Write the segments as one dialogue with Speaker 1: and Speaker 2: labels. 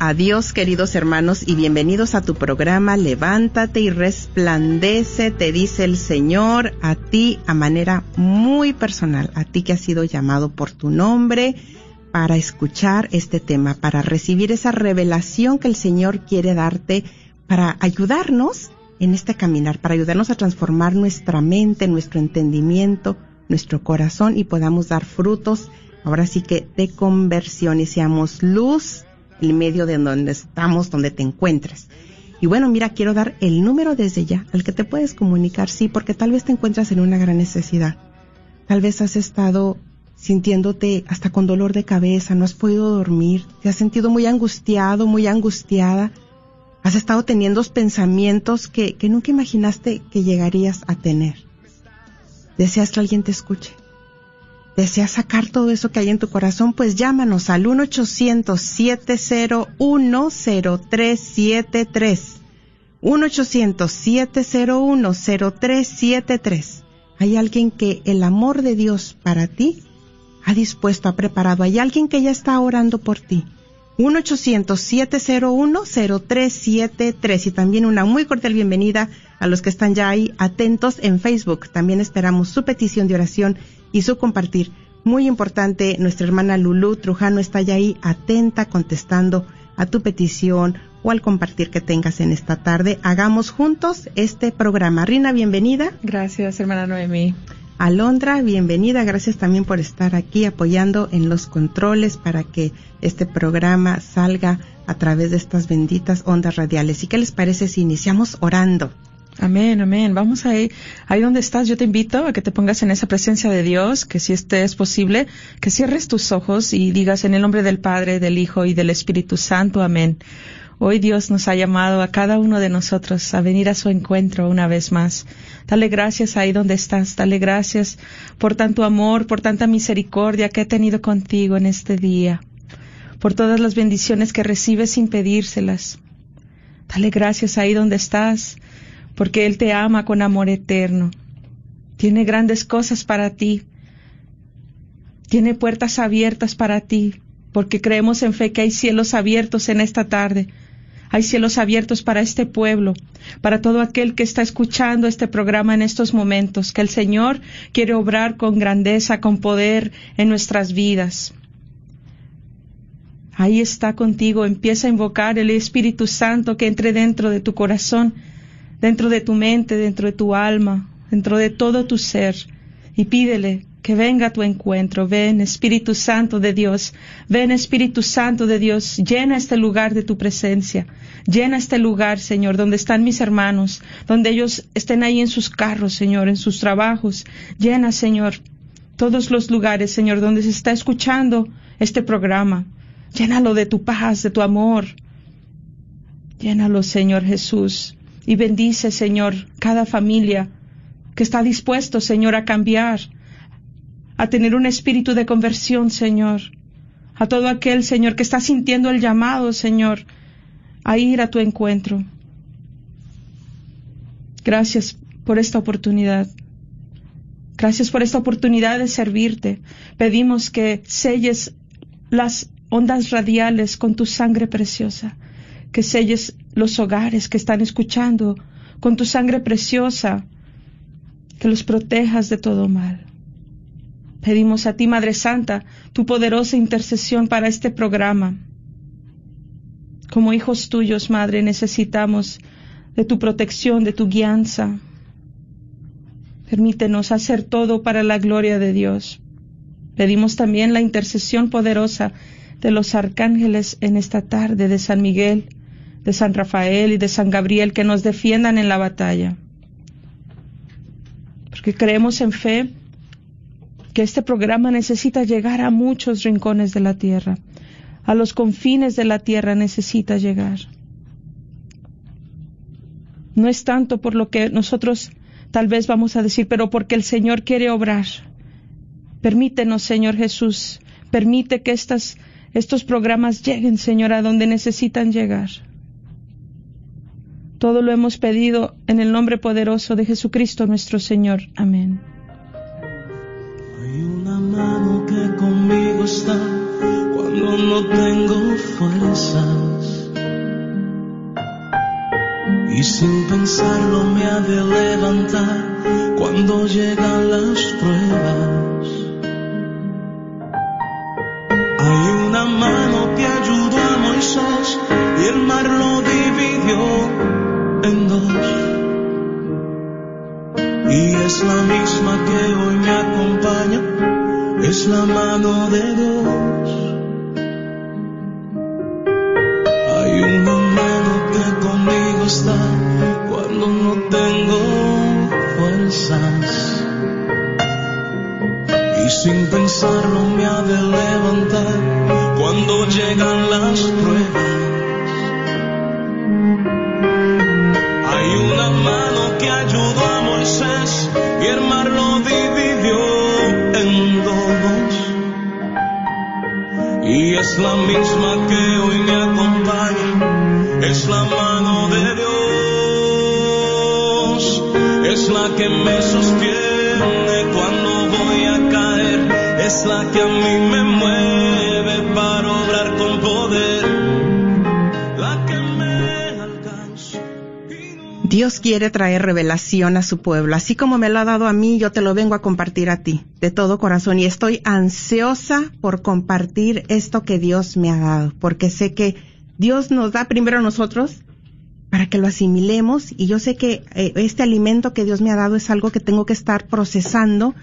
Speaker 1: A Dios, queridos hermanos, y bienvenidos a tu programa. Levántate y resplandece, te dice el Señor, a ti a manera muy personal, a ti que has sido llamado por tu nombre para escuchar este tema, para recibir esa revelación que el Señor quiere darte, para ayudarnos en este caminar, para ayudarnos a transformar nuestra mente, nuestro entendimiento, nuestro corazón y podamos dar frutos ahora sí que de conversión y seamos luz el medio de donde estamos, donde te encuentres. Y bueno, mira, quiero dar el número desde ya al que te puedes comunicar, sí, porque tal vez te encuentras en una gran necesidad. Tal vez has estado sintiéndote hasta con dolor de cabeza, no has podido dormir, te has sentido muy angustiado, muy angustiada, has estado teniendo pensamientos que, que nunca imaginaste que llegarías a tener. Deseas que alguien te escuche deseas sacar todo eso que hay en tu corazón, pues llámanos al 1-800-701-0373. 1-800-701-0373. Hay alguien que el amor de Dios para ti ha dispuesto, ha preparado. Hay alguien que ya está orando por ti. 1-800-701-0373 y también una muy cordial bienvenida a los que están ya ahí atentos en Facebook. También esperamos su petición de oración y su compartir. Muy importante, nuestra hermana Lulu Trujano está ya ahí atenta contestando a tu petición o al compartir que tengas en esta tarde. Hagamos juntos este programa. Rina, bienvenida.
Speaker 2: Gracias, hermana Noemí.
Speaker 1: Alondra, bienvenida. Gracias también por estar aquí apoyando en los controles para que este programa salga a través de estas benditas ondas radiales. ¿Y qué les parece si iniciamos orando?
Speaker 2: Amén, amén. Vamos ahí, ahí donde estás. Yo te invito a que te pongas en esa presencia de Dios, que si este es posible, que cierres tus ojos y digas en el nombre del Padre, del Hijo y del Espíritu Santo. Amén. Hoy Dios nos ha llamado a cada uno de nosotros a venir a su encuentro una vez más. Dale gracias ahí donde estás. Dale gracias por tanto amor, por tanta misericordia que he tenido contigo en este día. Por todas las bendiciones que recibes sin pedírselas. Dale gracias ahí donde estás porque Él te ama con amor eterno. Tiene grandes cosas para ti. Tiene puertas abiertas para ti, porque creemos en fe que hay cielos abiertos en esta tarde. Hay cielos abiertos para este pueblo, para todo aquel que está escuchando este programa en estos momentos, que el Señor quiere obrar con grandeza, con poder en nuestras vidas. Ahí está contigo, empieza a invocar el Espíritu Santo que entre dentro de tu corazón dentro de tu mente, dentro de tu alma, dentro de todo tu ser, y pídele que venga a tu encuentro. Ven, Espíritu Santo de Dios. Ven, Espíritu Santo de Dios. Llena este lugar de tu presencia. Llena este lugar, Señor, donde están mis hermanos, donde ellos estén ahí en sus carros, Señor, en sus trabajos. Llena, Señor, todos los lugares, Señor, donde se está escuchando este programa. Llénalo de tu paz, de tu amor. Llénalo, Señor Jesús. Y bendice, Señor, cada familia que está dispuesto, Señor, a cambiar, a tener un espíritu de conversión, Señor. A todo aquel, Señor, que está sintiendo el llamado, Señor, a ir a tu encuentro. Gracias por esta oportunidad. Gracias por esta oportunidad de servirte. Pedimos que selles las ondas radiales con tu sangre preciosa, que selles los hogares que están escuchando con tu sangre preciosa, que los protejas de todo mal. Pedimos a ti, Madre Santa, tu poderosa intercesión para este programa. Como hijos tuyos, Madre, necesitamos de tu protección, de tu guianza. Permítenos hacer todo para la gloria de Dios. Pedimos también la intercesión poderosa de los arcángeles en esta tarde, de San Miguel, de San Rafael y de San Gabriel, que nos defiendan en la batalla. Porque creemos en fe que este programa necesita llegar a muchos rincones de la tierra, a los confines de la tierra necesita llegar. No es tanto por lo que nosotros tal vez vamos a decir, pero porque el Señor quiere obrar. Permítenos, Señor Jesús, permite que estas, estos programas lleguen, Señor, a donde necesitan llegar. Todo lo hemos pedido en el nombre poderoso de Jesucristo nuestro Señor. Amén.
Speaker 3: No tengo fuerzas. Y sin pensarlo me ha de levantar cuando llegan las pruebas. Hay una mano que ayudó a Moisés y el mar lo dividió en dos. Y es la misma que hoy me acompaña, es la mano de Dios. Sin pensarlo me ha de levantar cuando llegan las pruebas. Hay una mano que ayudó a Moisés y el mar lo dividió en dos. Y es la misma que Dios
Speaker 1: quiere traer revelación a su pueblo. Así como me lo ha dado a mí, yo te lo vengo a compartir a ti, de todo corazón. Y estoy ansiosa por compartir esto que Dios me ha dado, porque sé que Dios nos da primero a nosotros para que lo asimilemos. Y yo sé que eh, este alimento que Dios me ha dado es algo que tengo que estar procesando,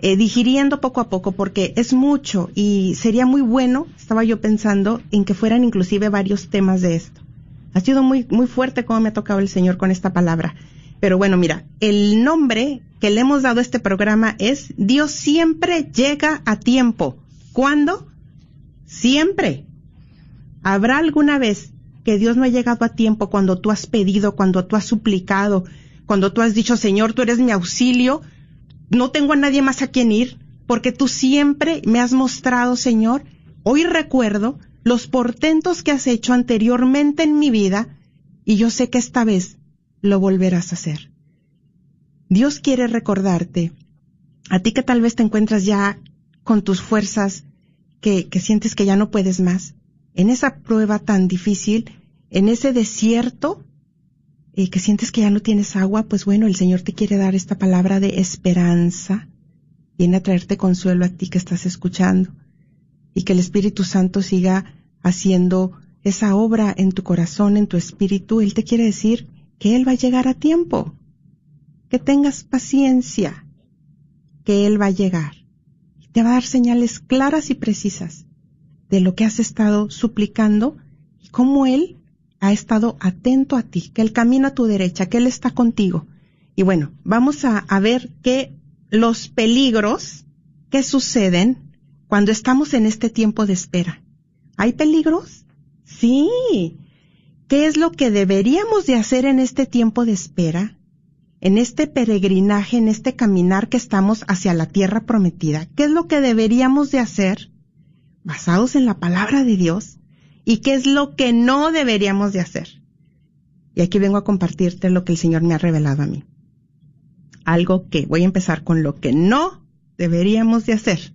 Speaker 1: eh, digiriendo poco a poco, porque es mucho y sería muy bueno, estaba yo pensando, en que fueran inclusive varios temas de esto. Ha sido muy, muy fuerte como me ha tocado el Señor con esta palabra. Pero bueno, mira, el nombre que le hemos dado a este programa es Dios siempre llega a tiempo. ¿Cuándo? Siempre. ¿Habrá alguna vez que Dios no ha llegado a tiempo cuando tú has pedido, cuando tú has suplicado, cuando tú has dicho, Señor, tú eres mi auxilio, no tengo a nadie más a quien ir, porque tú siempre me has mostrado, Señor, hoy recuerdo los portentos que has hecho anteriormente en mi vida y yo sé que esta vez lo volverás a hacer. Dios quiere recordarte, a ti que tal vez te encuentras ya con tus fuerzas, que, que sientes que ya no puedes más, en esa prueba tan difícil, en ese desierto, que sientes que ya no tienes agua, pues bueno, el Señor te quiere dar esta palabra de esperanza, viene a traerte consuelo a ti que estás escuchando, y que el Espíritu Santo siga haciendo esa obra en tu corazón, en tu espíritu. Él te quiere decir que Él va a llegar a tiempo, que tengas paciencia, que Él va a llegar. Y te va a dar señales claras y precisas de lo que has estado suplicando y cómo Él ha estado atento a ti, que Él camina a tu derecha, que Él está contigo. Y bueno, vamos a, ver qué los peligros que suceden cuando estamos en este tiempo de espera. ¿Hay peligros? Sí. ¿Qué es lo que deberíamos de hacer en este tiempo de espera? En este peregrinaje, en este caminar que estamos hacia la tierra prometida. ¿Qué es lo que deberíamos de hacer basados en la palabra de Dios? ¿Y qué es lo que no deberíamos de hacer? Y aquí vengo a compartirte lo que el Señor me ha revelado a mí. Algo que voy a empezar con lo que no deberíamos de hacer.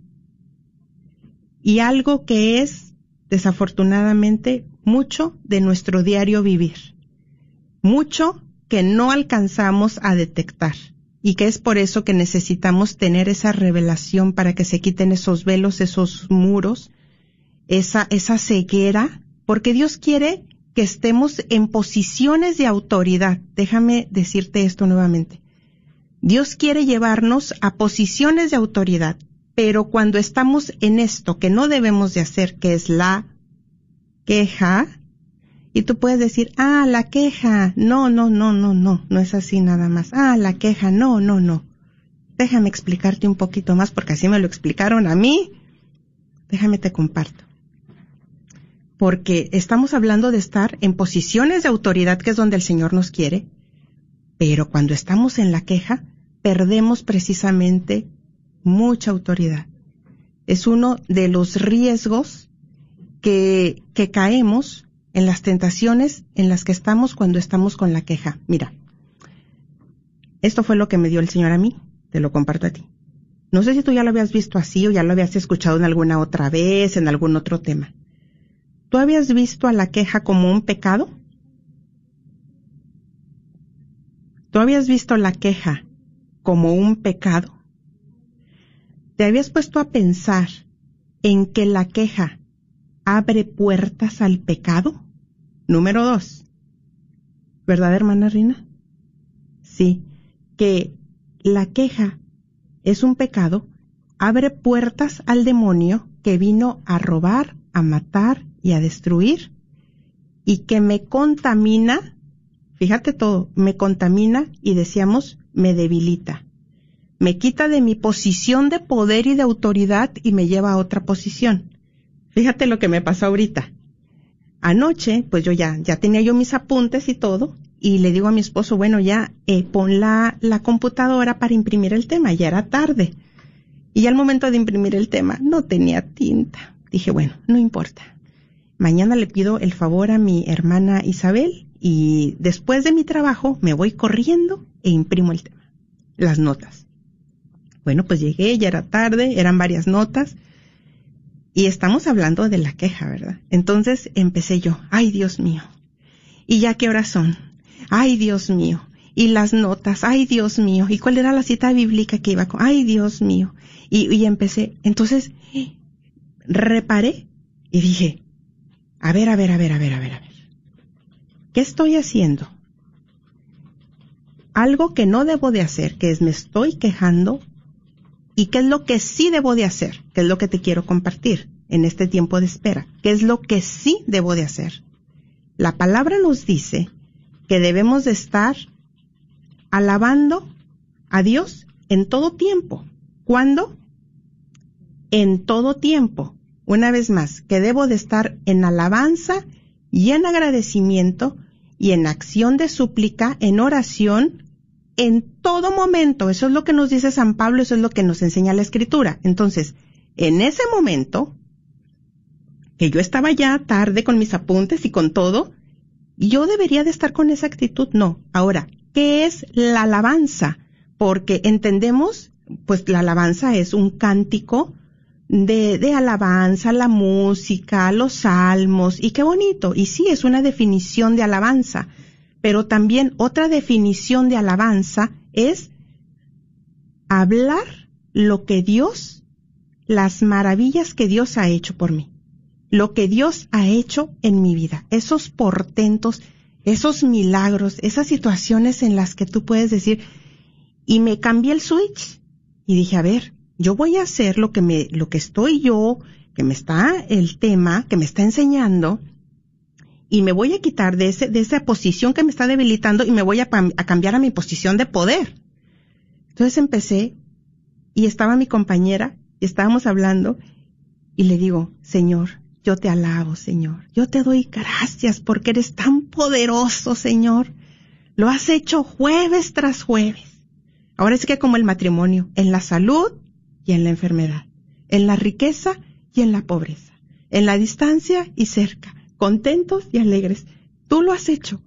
Speaker 1: Y algo que es, desafortunadamente, mucho de nuestro diario vivir. Mucho que no alcanzamos a detectar. Y que es por eso que necesitamos tener esa revelación para que se quiten esos velos, esos muros, esa, esa ceguera, porque Dios quiere que estemos en posiciones de autoridad. Déjame decirte esto nuevamente. Dios quiere llevarnos a posiciones de autoridad, pero cuando estamos en esto que no debemos de hacer, que es la queja, y tú puedes decir, ah, la queja, no, no, no, no, no, no es así nada más, ah, la queja, no, no, no. Déjame explicarte un poquito más porque así me lo explicaron a mí. Déjame te comparto. Porque estamos hablando de estar en posiciones de autoridad, que es donde el Señor nos quiere, pero cuando estamos en la queja, perdemos precisamente mucha autoridad. Es uno de los riesgos que, que caemos en las tentaciones en las que estamos cuando estamos con la queja. Mira, esto fue lo que me dio el Señor a mí, te lo comparto a ti. No sé si tú ya lo habías visto así o ya lo habías escuchado en alguna otra vez, en algún otro tema. ¿Tú habías visto a la queja como un pecado? ¿Tú habías visto la queja como un pecado? ¿Te habías puesto a pensar en que la queja abre puertas al pecado? Número dos. ¿Verdad, hermana Rina? Sí, que la queja es un pecado, abre puertas al demonio que vino a robar, a matar y a destruir, y que me contamina, fíjate todo, me contamina y decíamos, me debilita. Me quita de mi posición de poder y de autoridad y me lleva a otra posición. Fíjate lo que me pasó ahorita. Anoche, pues yo ya, ya tenía yo mis apuntes y todo, y le digo a mi esposo, bueno, ya eh, pon la, la computadora para imprimir el tema, ya era tarde. Y al momento de imprimir el tema no tenía tinta. Dije, bueno, no importa. Mañana le pido el favor a mi hermana Isabel y después de mi trabajo me voy corriendo e imprimo el tema, las notas. Bueno, pues llegué, ya era tarde, eran varias notas y estamos hablando de la queja, ¿verdad? Entonces empecé yo, ay Dios mío, ¿y ya qué horas son? Ay Dios mío, y las notas, ay Dios mío, ¿y cuál era la cita bíblica que iba con? Ay Dios mío, y, y empecé, entonces reparé y dije, a ver, a ver, a ver, a ver, a ver, a ver, ¿qué estoy haciendo? Algo que no debo de hacer, que es me estoy quejando ¿Y qué es lo que sí debo de hacer? ¿Qué es lo que te quiero compartir en este tiempo de espera? ¿Qué es lo que sí debo de hacer? La palabra nos dice que debemos de estar alabando a Dios en todo tiempo. ¿Cuándo? En todo tiempo. Una vez más, que debo de estar en alabanza y en agradecimiento y en acción de súplica, en oración en todo momento. Eso es lo que nos dice San Pablo, eso es lo que nos enseña la escritura. Entonces, en ese momento, que yo estaba ya tarde con mis apuntes y con todo, yo debería de estar con esa actitud. No. Ahora, ¿qué es la alabanza? Porque entendemos, pues la alabanza es un cántico de, de alabanza, la música, los salmos, y qué bonito. Y sí, es una definición de alabanza pero también otra definición de alabanza es hablar lo que Dios, las maravillas que Dios ha hecho por mí, lo que Dios ha hecho en mi vida, esos portentos, esos milagros, esas situaciones en las que tú puedes decir, y me cambié el switch y dije, a ver, yo voy a hacer lo que me, lo que estoy yo, que me está el tema, que me está enseñando, y me voy a quitar de, ese, de esa posición que me está debilitando y me voy a, cambiar a mi posición de poder. Entonces empecé y estaba mi compañera y estábamos hablando y le digo, Señor, yo te alabo, Señor. Yo te doy gracias porque eres tan poderoso, Señor. Lo has hecho jueves tras jueves. Ahora es que como el matrimonio, en la salud y en la enfermedad, en la riqueza y en la pobreza, en la distancia y cerca, contentos y alegres. Tú lo has hecho.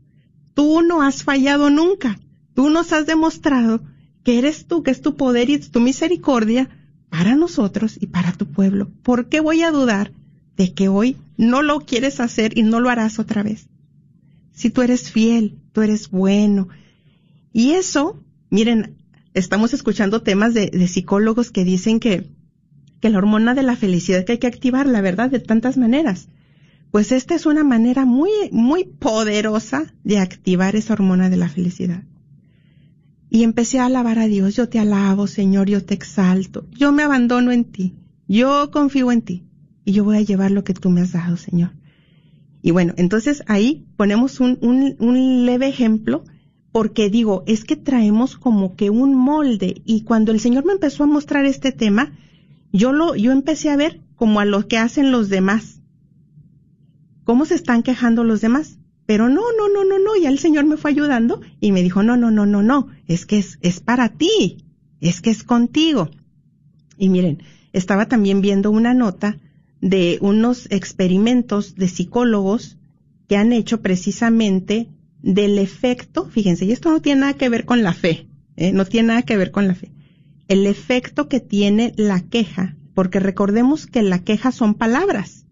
Speaker 1: Tú no has fallado nunca. Tú nos has demostrado que eres tú, que es tu poder y tu misericordia para nosotros y para tu pueblo. ¿Por qué voy a dudar de que hoy no lo quieres hacer y no lo harás otra vez? Si tú eres fiel, tú eres bueno. Y eso, miren, estamos escuchando temas de, de psicólogos que dicen que, que la hormona de la felicidad que hay que activar, la verdad, de tantas maneras. Pues esta es una manera muy, muy poderosa de activar esa hormona de la felicidad. Y empecé a alabar a Dios, yo te alabo, Señor, yo te exalto, yo me abandono en ti, yo confío en ti. Y yo voy a llevar lo que tú me has dado, Señor. Y bueno, entonces ahí ponemos un, un, un leve ejemplo porque digo, es que traemos como que un molde y cuando el Señor me empezó a mostrar este tema, yo lo, yo empecé a ver como a lo que hacen los demás. ¿Cómo se están quejando los demás? Pero no, no, no, no, no, ya el Señor me fue ayudando y me dijo, no, no, no, no, no, es que es, es para ti, es que es contigo. Y miren, estaba también viendo una nota de unos experimentos de psicólogos que han hecho precisamente del efecto, fíjense, y esto no tiene nada que ver con la fe, ¿eh? no tiene nada que ver con la fe, el efecto que tiene la queja, porque recordemos que la queja son palabras,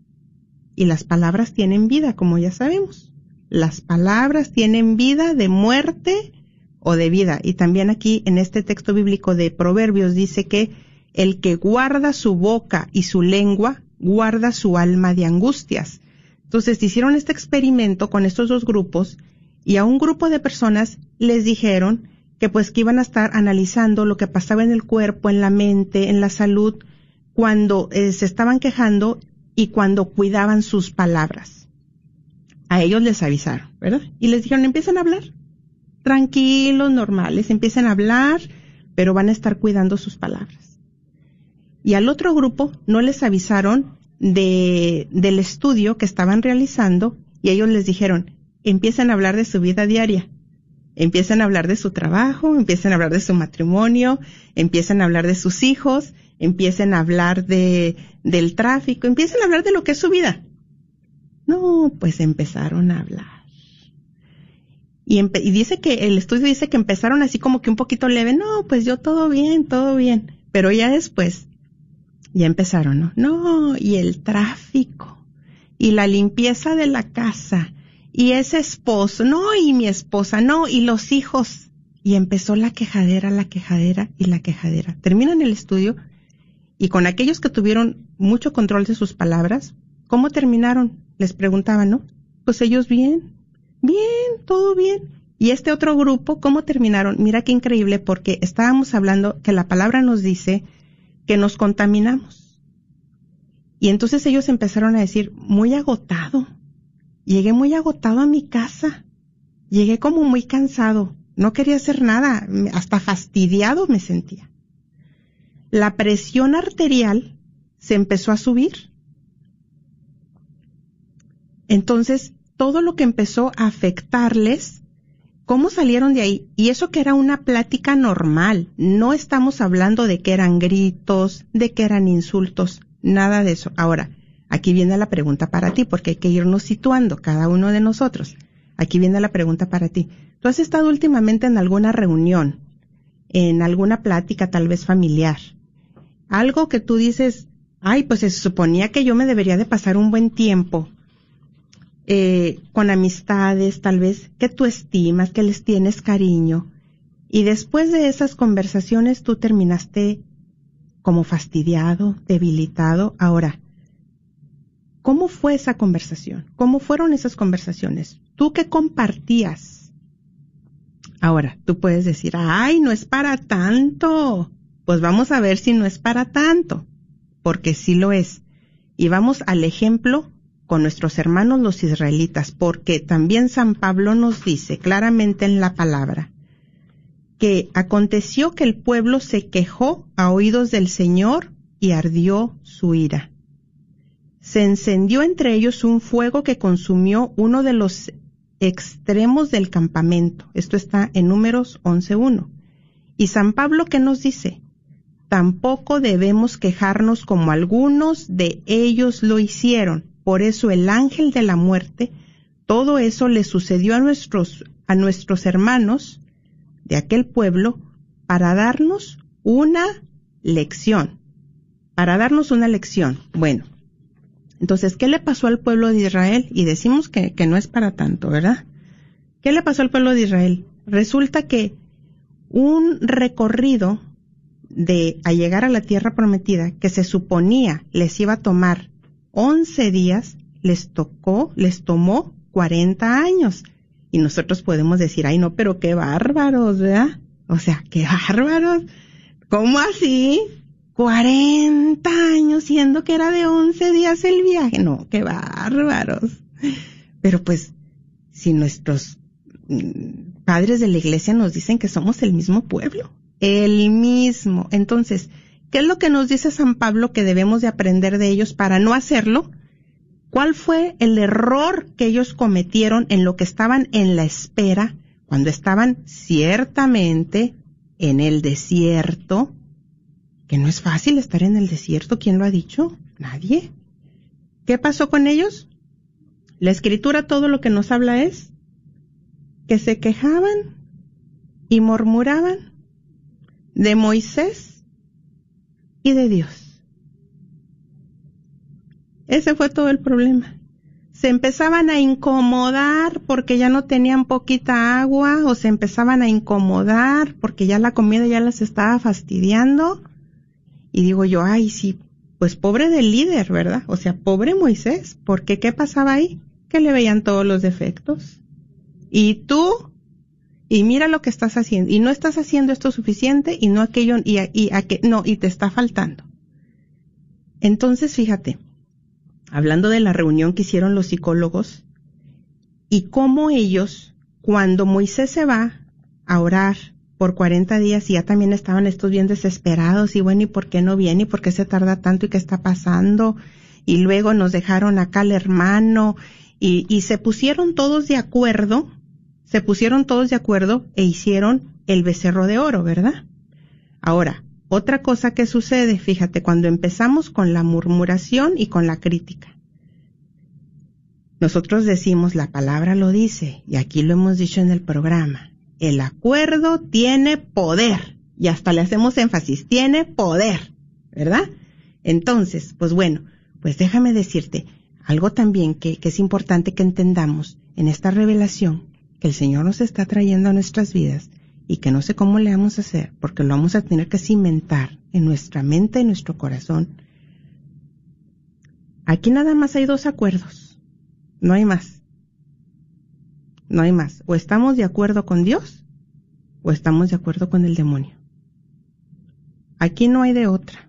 Speaker 1: y las palabras tienen vida, como ya sabemos. Las palabras tienen vida de muerte o de vida. Y también aquí en este texto bíblico de Proverbios dice que el que guarda su boca y su lengua guarda su alma de angustias. Entonces hicieron este experimento con estos dos grupos y a un grupo de personas les dijeron que pues que iban a estar analizando lo que pasaba en el cuerpo, en la mente, en la salud, cuando eh, se estaban quejando y cuando cuidaban sus palabras. A ellos les avisaron, ¿verdad? Y les dijeron, empiecen a hablar. Tranquilos, normales, empiecen a hablar, pero van a estar cuidando sus palabras. Y al otro grupo no les avisaron de, del estudio que estaban realizando y ellos les dijeron, empiezan a hablar de su vida diaria. Empiezan a hablar de su trabajo, empiezan a hablar de su matrimonio, empiezan a hablar de sus hijos, empiezan a hablar de, del tráfico, empiezan a hablar de lo que es su vida. No, pues empezaron a hablar. Y, y dice que el estudio dice que empezaron así como que un poquito leve, no, pues yo todo bien, todo bien. Pero ya después, ya empezaron, ¿no? No, y el tráfico, y la limpieza de la casa, y ese esposo, no, y mi esposa, no, y los hijos. Y empezó la quejadera, la quejadera y la quejadera. Terminan el estudio y con aquellos que tuvieron mucho control de sus palabras, ¿cómo terminaron? Les preguntaban, ¿no? Pues ellos bien, bien, todo bien. Y este otro grupo, ¿cómo terminaron? Mira qué increíble porque estábamos hablando que la palabra nos dice que nos contaminamos. Y entonces ellos empezaron a decir, muy agotado, Llegué muy agotado a mi casa. Llegué como muy cansado. No quería hacer nada. Hasta fastidiado me sentía. La presión arterial se empezó a subir. Entonces, todo lo que empezó a afectarles, ¿cómo salieron de ahí? Y eso que era una plática normal. No estamos hablando de que eran gritos, de que eran insultos, nada de eso. Ahora, Aquí viene la pregunta para ti, porque hay que irnos situando cada uno de nosotros. Aquí viene la pregunta para ti. ¿Tú has estado últimamente en alguna reunión, en alguna plática tal vez familiar? Algo que tú dices, ay, pues se suponía que yo me debería de pasar un buen tiempo eh, con amistades, tal vez, que tú estimas, que les tienes cariño. Y después de esas conversaciones tú terminaste como fastidiado, debilitado. Ahora, ¿Cómo fue esa conversación? ¿Cómo fueron esas conversaciones? ¿Tú qué compartías? Ahora, tú puedes decir, ay, no es para tanto. Pues vamos a ver si no es para tanto, porque sí lo es. Y vamos al ejemplo con nuestros hermanos los israelitas, porque también San Pablo nos dice claramente en la palabra que aconteció que el pueblo se quejó a oídos del Señor y ardió su ira se encendió entre ellos un fuego que consumió uno de los extremos del campamento. Esto está en números 11.1. Y San Pablo, ¿qué nos dice? Tampoco debemos quejarnos como algunos de ellos lo hicieron. Por eso el ángel de la muerte, todo eso le sucedió a nuestros, a nuestros hermanos de aquel pueblo para darnos una lección. Para darnos una lección. Bueno, entonces, ¿qué le pasó al pueblo de Israel? Y decimos que, no es para tanto, ¿verdad? ¿Qué le pasó al pueblo de Israel? Resulta que un recorrido de a llegar a la tierra prometida que se suponía les iba a tomar 11 días, les tocó, les tomó 40 años. Y nosotros podemos decir, ay no, pero qué bárbaros, ¿verdad? O sea, qué bárbaros. ¿Cómo así? 40 años siendo que era de 11 días el viaje. No, qué bárbaros. Pero pues, si nuestros mm, padres de la iglesia nos dicen que somos el mismo pueblo, el mismo. Entonces, ¿qué es lo que nos dice San Pablo que debemos de aprender de ellos para no hacerlo? ¿Cuál fue el error que ellos cometieron en lo que estaban en la espera, cuando estaban ciertamente en el desierto? Que no es fácil estar en el desierto, ¿quién lo ha dicho? Nadie. ¿Qué pasó con ellos? La escritura todo lo que nos habla es que se quejaban y murmuraban de Moisés y de Dios. Ese fue todo el problema. Se empezaban a incomodar porque ya no tenían poquita agua o se empezaban a incomodar porque ya la comida ya las estaba fastidiando. Y digo yo, ay, sí, pues pobre del líder, ¿verdad? O sea, pobre Moisés, porque ¿qué pasaba ahí? Que le veían todos los defectos. Y tú, y mira lo que estás haciendo, y no estás haciendo esto suficiente, y no aquello, y, y a que, no, y te está faltando. Entonces, fíjate, hablando de la reunión que hicieron los psicólogos y cómo ellos, cuando Moisés se va a orar por 40 días y ya también estaban estos bien desesperados y bueno, ¿y por qué no viene? ¿Y por qué se tarda tanto? ¿Y qué está pasando? Y luego nos dejaron acá al hermano y, y se pusieron todos de acuerdo, se pusieron todos de acuerdo e hicieron el becerro de oro, ¿verdad? Ahora, otra cosa que sucede, fíjate, cuando empezamos con la murmuración y con la crítica. Nosotros decimos, la palabra lo dice, y aquí lo hemos dicho en el programa, el acuerdo tiene poder, y hasta le hacemos énfasis, tiene poder, ¿verdad? Entonces, pues bueno, pues déjame decirte algo también que, que es importante que entendamos en esta revelación que el Señor nos está trayendo a nuestras vidas, y que no sé cómo le vamos a hacer, porque lo vamos a tener que cimentar en nuestra mente y nuestro corazón. Aquí nada más hay dos acuerdos, no hay más. No hay más. O estamos de acuerdo con Dios o estamos de acuerdo con el demonio. Aquí no hay de otra.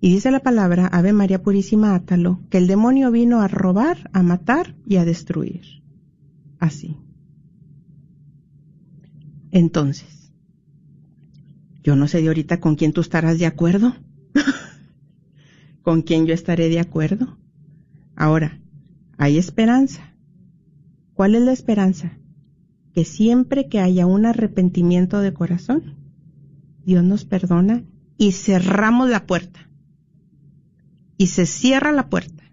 Speaker 1: Y dice la palabra, Ave María Purísima Átalo, que el demonio vino a robar, a matar y a destruir. Así. Entonces, yo no sé de ahorita con quién tú estarás de acuerdo, con quién yo estaré de acuerdo. Ahora, hay esperanza. ¿Cuál es la esperanza? Que siempre que haya un arrepentimiento de corazón, Dios nos perdona y cerramos la puerta. Y se cierra la puerta.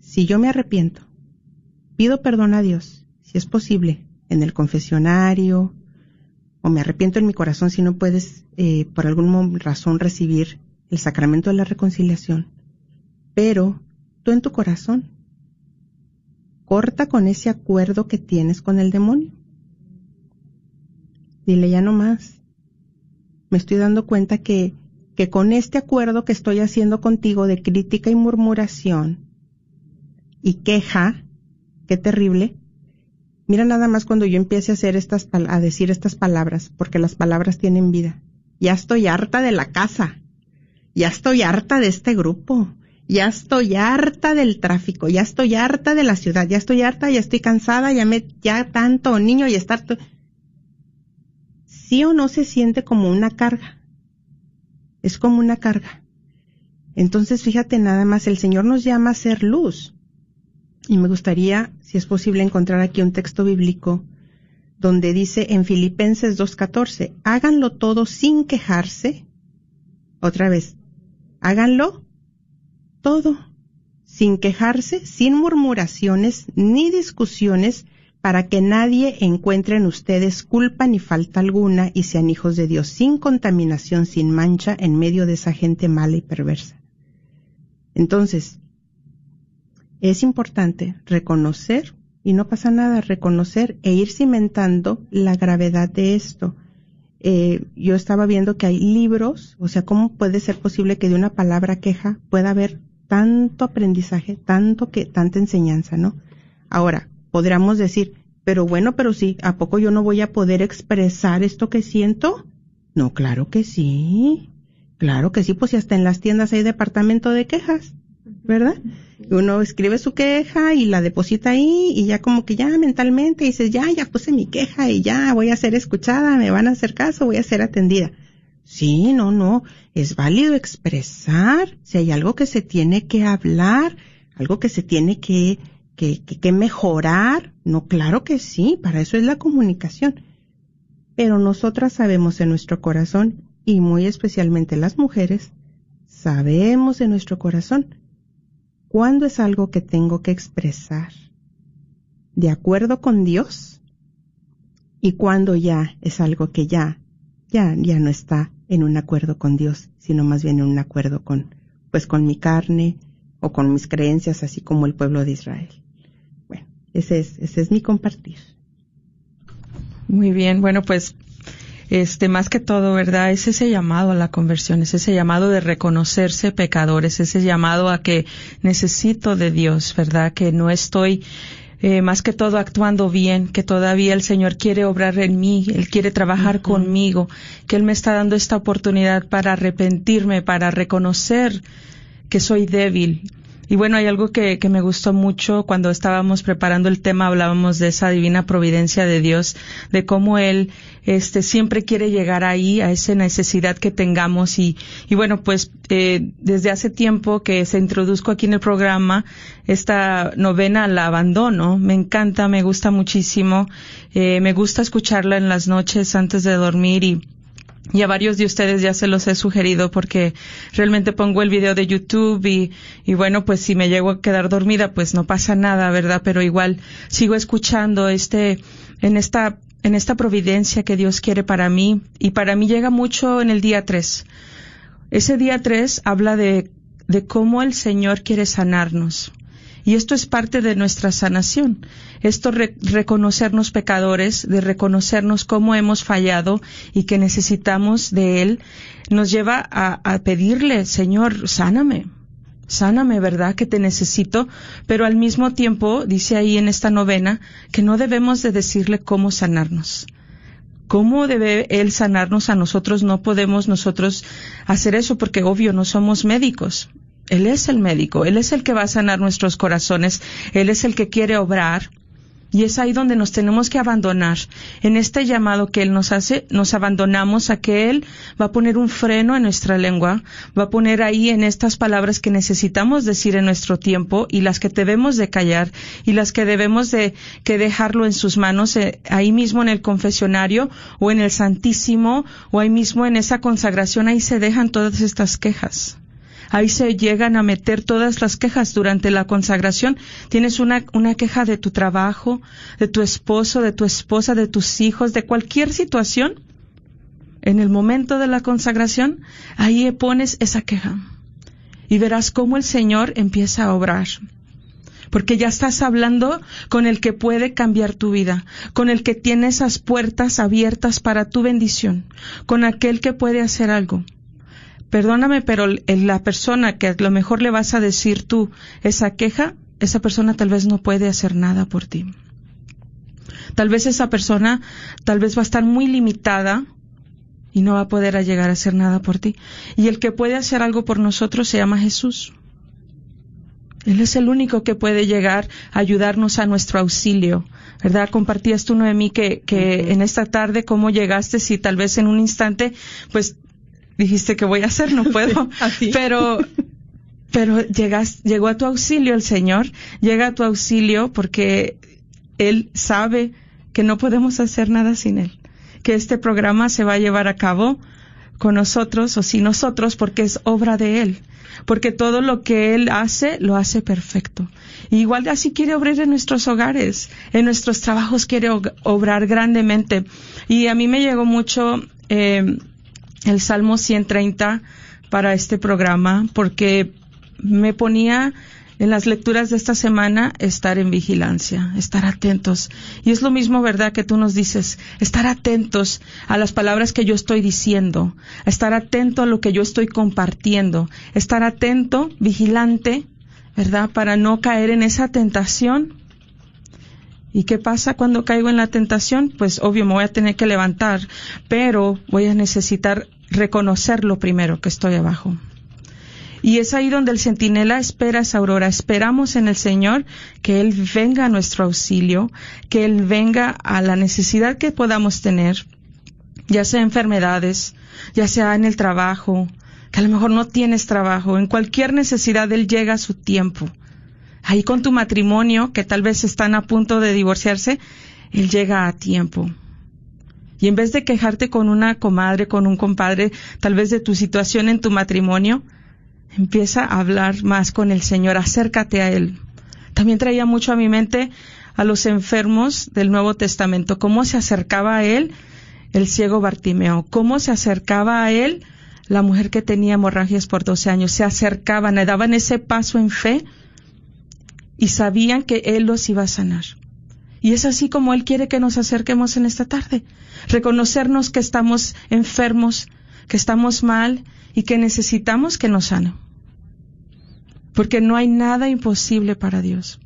Speaker 1: Si yo me arrepiento, pido perdón a Dios, si es posible, en el confesionario, o me arrepiento en mi corazón si no puedes eh, por alguna razón recibir el sacramento de la reconciliación. Pero tú en tu corazón, corta con ese acuerdo que tienes con el demonio. Dile ya no más. Me estoy dando cuenta que, que con este acuerdo que estoy haciendo contigo de crítica y murmuración y queja, qué terrible, Mira nada más cuando yo empiece a hacer a decir estas palabras, porque las palabras tienen vida. Ya estoy harta de la casa. Ya estoy harta de este grupo. Ya estoy harta del tráfico, ya estoy harta de la ciudad, ya estoy harta, ya estoy cansada, ya me ya tanto niño y estar sí o no se siente como una carga. Es como una carga. Entonces, fíjate nada más, el Señor nos llama a ser luz. Y me gustaría, si es posible, encontrar aquí un texto bíblico donde dice en Filipenses 2.14, háganlo todo sin quejarse. Otra vez, háganlo todo sin quejarse, sin murmuraciones ni discusiones, para que nadie encuentre en ustedes culpa ni falta alguna y sean hijos de Dios, sin contaminación, sin mancha, en medio de esa gente mala y perversa. Entonces, es importante reconocer, y no pasa nada, reconocer e ir cimentando la gravedad de esto. Eh, yo estaba viendo que hay libros, o sea, ¿cómo puede ser posible que de una palabra queja pueda haber tanto aprendizaje, tanto que, tanta enseñanza, ¿no? Ahora, podríamos decir, pero bueno, pero sí, ¿a poco yo no voy a poder expresar esto que siento? No, claro que sí. Claro que sí, pues si hasta en las tiendas hay departamento de quejas, ¿verdad? Uno escribe su queja y la deposita ahí y ya como que ya mentalmente dices, ya, ya puse mi queja y ya voy a ser escuchada, me van a hacer caso, voy a ser atendida. Sí, no, no, es válido expresar si hay algo que se tiene que hablar, algo que se tiene que, que, que, mejorar. No, claro que sí, para eso es la comunicación. Pero nosotras sabemos en nuestro corazón, y muy especialmente las mujeres, sabemos en nuestro corazón cuándo es algo que tengo que expresar de acuerdo con Dios y cuándo ya es algo que ya, ya, ya no está en un acuerdo con Dios, sino más bien en un acuerdo con, pues con mi carne o con mis creencias, así como el pueblo de Israel. Bueno, ese es, ese es mi compartir.
Speaker 2: Muy bien, bueno, pues este más que todo, ¿verdad? Es ese llamado a la conversión, es ese llamado de reconocerse pecadores, ese llamado a que necesito de Dios, ¿verdad? Que no estoy eh, más que todo actuando bien, que todavía el Señor quiere obrar en mí, Él quiere trabajar conmigo, que Él me está dando esta oportunidad para arrepentirme, para reconocer que soy débil, y bueno, hay algo que, que, me gustó mucho cuando estábamos preparando el tema, hablábamos de esa divina providencia de Dios, de cómo Él este, siempre quiere llegar ahí, a esa necesidad que tengamos. Y, y bueno, pues eh, desde hace tiempo que se introduzco aquí en el programa, esta novena la abandono. Me encanta, me gusta muchísimo. Eh, me gusta escucharla en las noches antes de dormir y y a varios de ustedes ya se los he sugerido porque realmente pongo el video de YouTube y, y bueno, pues si me llego a quedar dormida, pues no pasa nada, ¿verdad? Pero igual sigo escuchando este, en esta, en esta providencia que Dios quiere para mí y para mí llega mucho en el día 3. Ese día 3 habla de, de cómo el Señor quiere sanarnos. Y esto es parte de nuestra sanación. Esto reconocernos pecadores, de reconocernos cómo hemos fallado y que necesitamos de Él, nos lleva a, a pedirle, Señor, sáname, sáname, ¿verdad? Que te necesito, pero al mismo tiempo, dice ahí en esta novena, que no debemos de decirle cómo sanarnos. ¿Cómo debe Él sanarnos a nosotros? No podemos nosotros hacer eso porque obvio no somos médicos. Él es el médico, Él es el que va a sanar nuestros corazones, Él es el que quiere obrar. Y es ahí donde nos tenemos que abandonar. En este llamado que Él nos hace, nos abandonamos a que Él va a poner un freno en nuestra lengua, va a poner ahí en estas palabras que necesitamos decir en nuestro tiempo y las que debemos de callar y las que debemos de que dejarlo en sus manos eh, ahí mismo en el confesionario o en el Santísimo o ahí mismo en esa consagración, ahí se dejan todas estas quejas. Ahí se llegan a meter todas las quejas durante la consagración. Tienes una, una queja de tu trabajo, de tu esposo, de tu esposa, de tus hijos, de cualquier situación. En el momento de la consagración, ahí pones esa queja. Y verás cómo el Señor empieza a obrar porque ya estás hablando con el que puede cambiar tu vida, con el que tiene esas puertas abiertas para tu bendición, con aquel que puede hacer algo perdóname, pero la persona que a lo mejor le vas a decir tú esa queja, esa persona tal vez no puede hacer nada por ti. Tal vez esa persona tal vez va a estar muy limitada y no va a poder llegar a hacer nada por ti. Y el que puede hacer algo por nosotros se llama Jesús. Él es el único que puede llegar a ayudarnos a nuestro auxilio. ¿Verdad? Compartías tú, Noemí, que, que en esta tarde cómo llegaste, si tal vez en un instante, pues dijiste que voy a hacer, no puedo. pero, pero llegas, llegó a tu auxilio el Señor, llega a tu auxilio porque Él sabe que no podemos hacer nada sin Él, que este programa se va a llevar a cabo con nosotros o sin nosotros porque es obra de Él, porque todo lo que Él hace lo hace perfecto. igual así quiere obrar en nuestros hogares, en nuestros trabajos quiere obrar grandemente. Y a mí me llegó mucho eh, el Salmo 130 para este programa porque me ponía en las lecturas de esta semana, estar en vigilancia, estar atentos. Y es lo mismo, ¿verdad?, que tú nos dices, estar atentos a las palabras que yo estoy diciendo, estar atento a lo que yo estoy compartiendo, estar atento, vigilante, ¿verdad?, para no caer en esa tentación. ¿Y qué pasa cuando caigo en la tentación? Pues obvio me voy a tener que levantar, pero voy a necesitar reconocer lo primero que estoy abajo. Y es ahí donde el centinela espera esa aurora. Esperamos en el Señor que Él venga a nuestro auxilio, que Él venga a la necesidad que podamos tener, ya sea enfermedades, ya sea en el trabajo, que a lo mejor no tienes trabajo, en cualquier necesidad Él llega a su tiempo. Ahí con tu matrimonio, que tal vez están a punto de divorciarse, Él llega a tiempo. Y en vez de quejarte con una comadre, con un compadre, tal vez de tu situación en tu matrimonio, empieza a hablar más con el Señor, acércate a Él. También traía mucho a mi mente a los enfermos del Nuevo Testamento, cómo se acercaba a Él el ciego Bartimeo, cómo se acercaba a Él la mujer que tenía hemorragias por 12 años, se acercaban, le daban ese paso en fe y sabían que Él los iba a sanar. Y es así como Él quiere que nos acerquemos en esta tarde, reconocernos que estamos enfermos, que estamos mal y que necesitamos que nos sane. Porque no hay nada imposible para Dios.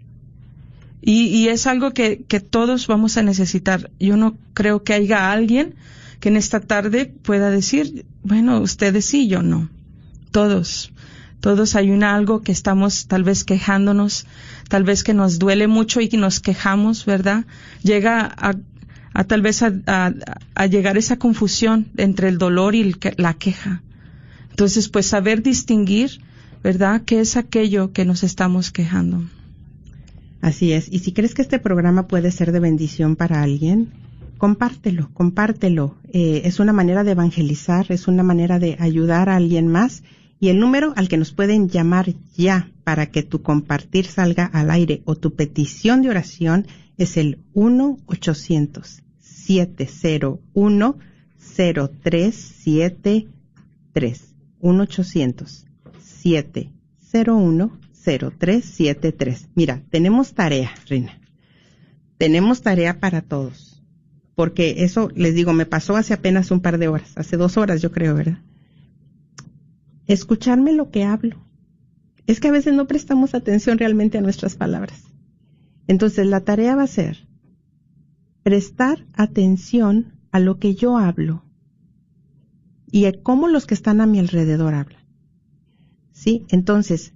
Speaker 2: Y, es algo que, que, todos vamos a necesitar. Yo no creo que haya alguien que en esta tarde pueda decir, bueno, ustedes sí, yo no. Todos. Todos hay un algo que estamos tal vez quejándonos, tal vez que nos duele mucho y que nos quejamos, ¿verdad? Llega a, tal vez a, a, llegar esa confusión entre el dolor y la queja. Entonces, pues saber distinguir, ¿verdad?, qué es aquello que nos estamos quejando.
Speaker 1: Así es. Y si crees que este programa puede ser de bendición para alguien, compártelo, compártelo. Eh, es una manera de evangelizar, es una manera de ayudar a alguien más. Y el número al que nos pueden llamar ya para que tu compartir salga al aire o tu petición de oración es el 1-800-701-0373. 1-800-701-0373. Mira, tenemos tarea, Rina. Tenemos tarea para todos. Porque eso, les digo, me pasó hace apenas un par de horas, hace dos horas yo creo, ¿verdad? Escucharme lo que hablo. Es que a veces no prestamos atención realmente a nuestras palabras. Entonces la tarea va a ser prestar atención a lo que yo hablo y cómo los que están a mi alrededor hablan. ¿Sí? Entonces,